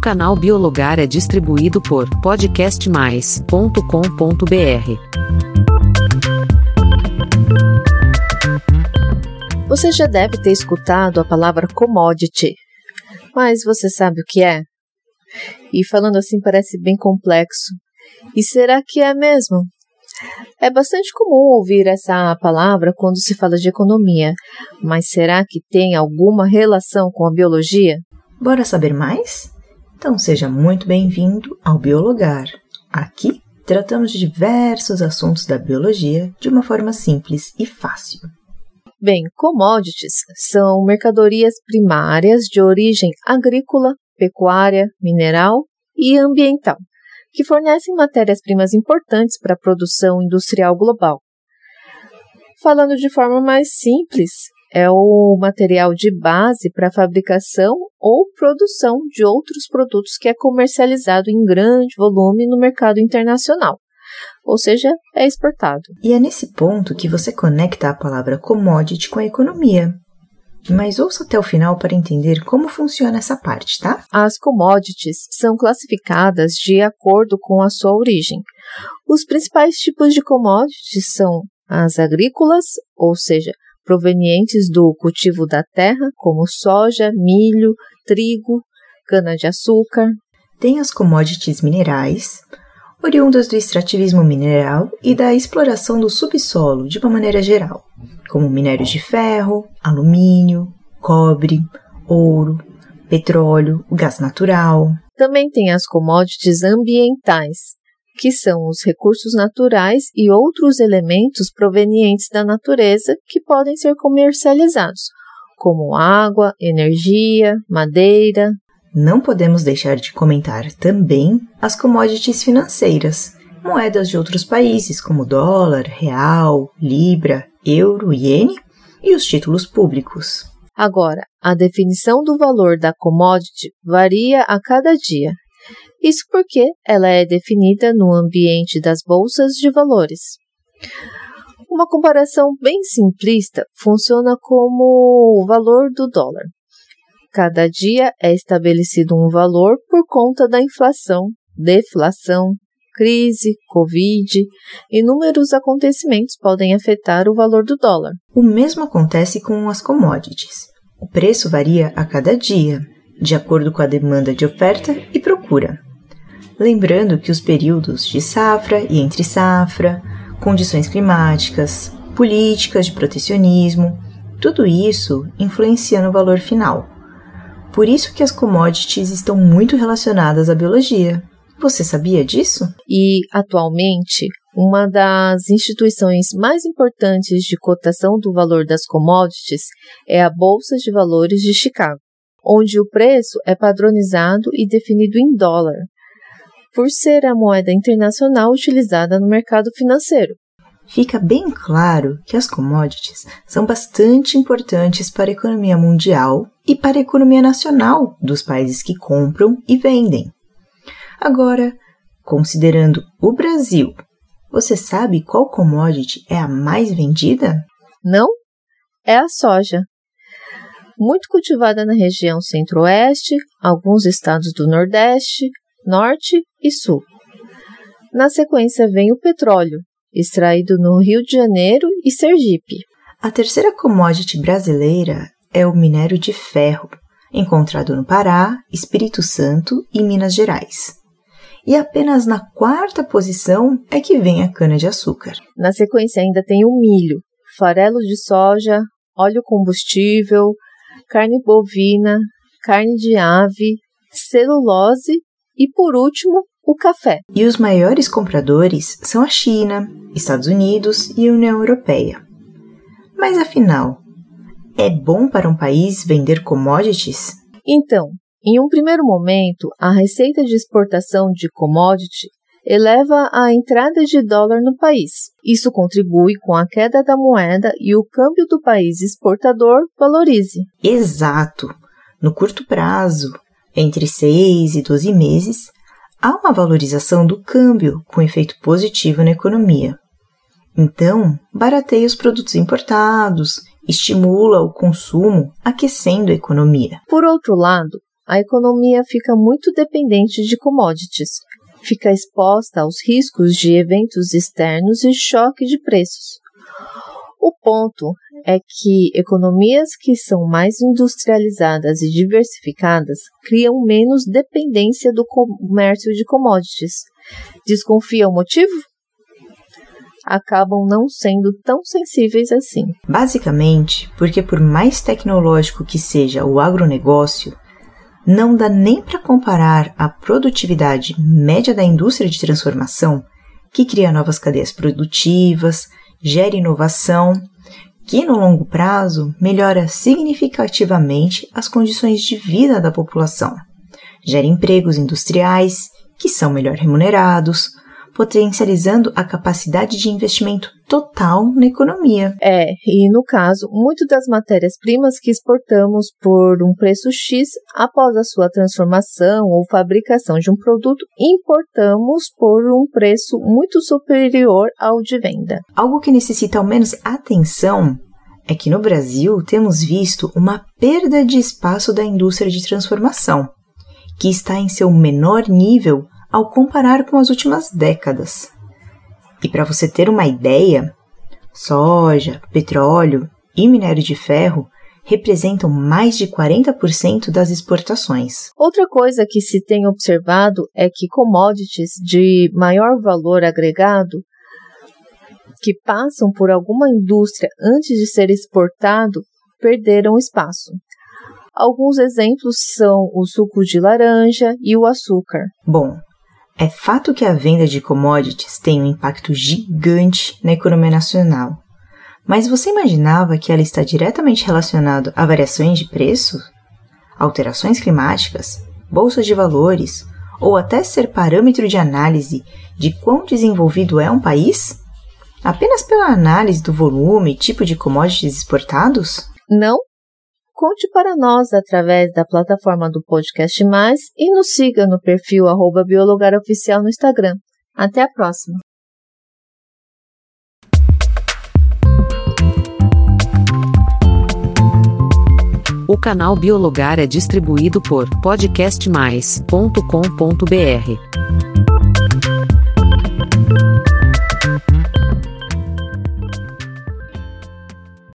canal Biologar é distribuído por podcastmais.com.br. Você já deve ter escutado a palavra commodity, mas você sabe o que é? E falando assim parece bem complexo. E será que é mesmo? É bastante comum ouvir essa palavra quando se fala de economia, mas será que tem alguma relação com a biologia? Bora saber mais? Então seja muito bem-vindo ao Biologar. Aqui tratamos de diversos assuntos da biologia de uma forma simples e fácil. Bem, commodities são mercadorias primárias de origem agrícola, pecuária, mineral e ambiental que fornecem matérias-primas importantes para a produção industrial global. Falando de forma mais simples, é o material de base para a fabricação ou produção de outros produtos que é comercializado em grande volume no mercado internacional, ou seja, é exportado. E é nesse ponto que você conecta a palavra commodity com a economia, mas ouça até o final para entender como funciona essa parte, tá? As commodities são classificadas de acordo com a sua origem. Os principais tipos de commodities são as agrícolas, ou seja, provenientes do cultivo da terra, como soja, milho, trigo, cana-de-açúcar. Tem as commodities minerais, oriundas do extrativismo mineral e da exploração do subsolo de uma maneira geral como minérios de ferro, alumínio, cobre, ouro, petróleo, gás natural. Também tem as commodities ambientais, que são os recursos naturais e outros elementos provenientes da natureza que podem ser comercializados, como água, energia, madeira. Não podemos deixar de comentar também as commodities financeiras, moedas de outros países como dólar, real, libra, euro, iene e os títulos públicos. Agora, a definição do valor da commodity varia a cada dia. Isso porque ela é definida no ambiente das bolsas de valores. Uma comparação bem simplista funciona como o valor do dólar. Cada dia é estabelecido um valor por conta da inflação, deflação, crise, Covid, inúmeros acontecimentos podem afetar o valor do dólar. O mesmo acontece com as commodities. O preço varia a cada dia, de acordo com a demanda de oferta e procura. Lembrando que os períodos de safra e entre safra, condições climáticas, políticas de protecionismo, tudo isso influencia no valor final. Por isso que as commodities estão muito relacionadas à biologia. Você sabia disso? E, atualmente, uma das instituições mais importantes de cotação do valor das commodities é a Bolsa de Valores de Chicago, onde o preço é padronizado e definido em dólar, por ser a moeda internacional utilizada no mercado financeiro. Fica bem claro que as commodities são bastante importantes para a economia mundial e para a economia nacional dos países que compram e vendem. Agora, considerando o Brasil, você sabe qual commodity é a mais vendida? Não, é a soja. Muito cultivada na região centro-oeste, alguns estados do Nordeste, Norte e Sul. Na sequência vem o petróleo, extraído no Rio de Janeiro e Sergipe. A terceira commodity brasileira é o minério de ferro, encontrado no Pará, Espírito Santo e Minas Gerais e apenas na quarta posição é que vem a cana-de-açúcar. Na sequência ainda tem o milho, farelo de soja, óleo combustível, carne bovina, carne de ave, celulose e, por último, o café. E os maiores compradores são a China, Estados Unidos e União Europeia. Mas afinal, é bom para um país vender commodities? Então, em um primeiro momento, a receita de exportação de commodity eleva a entrada de dólar no país. Isso contribui com a queda da moeda e o câmbio do país exportador valorize. Exato! No curto prazo, entre 6 e 12 meses, há uma valorização do câmbio com efeito positivo na economia. Então, barateia os produtos importados, estimula o consumo, aquecendo a economia. Por outro lado, a economia fica muito dependente de commodities, fica exposta aos riscos de eventos externos e choque de preços. O ponto é que economias que são mais industrializadas e diversificadas criam menos dependência do comércio de commodities. Desconfia o motivo? Acabam não sendo tão sensíveis assim. Basicamente, porque por mais tecnológico que seja o agronegócio, não dá nem para comparar a produtividade média da indústria de transformação, que cria novas cadeias produtivas, gera inovação, que no longo prazo melhora significativamente as condições de vida da população, gera empregos industriais, que são melhor remunerados, potencializando a capacidade de investimento total na economia. É, e no caso, muito das matérias-primas que exportamos por um preço X, após a sua transformação ou fabricação de um produto, importamos por um preço muito superior ao de venda. Algo que necessita ao menos atenção é que no Brasil temos visto uma perda de espaço da indústria de transformação, que está em seu menor nível ao comparar com as últimas décadas. E para você ter uma ideia, soja, petróleo e minério de ferro representam mais de 40% das exportações. Outra coisa que se tem observado é que commodities de maior valor agregado que passam por alguma indústria antes de ser exportado perderam espaço. Alguns exemplos são o suco de laranja e o açúcar. Bom, é fato que a venda de commodities tem um impacto gigante na economia nacional. Mas você imaginava que ela está diretamente relacionada a variações de preço, alterações climáticas, bolsas de valores ou até ser parâmetro de análise de quão desenvolvido é um país? Apenas pela análise do volume e tipo de commodities exportados? Não, Conte para nós através da plataforma do Podcast Mais e nos siga no perfil arroba biologaroficial no Instagram. Até a próxima! O canal Biologar é distribuído por podcastmais.com.br.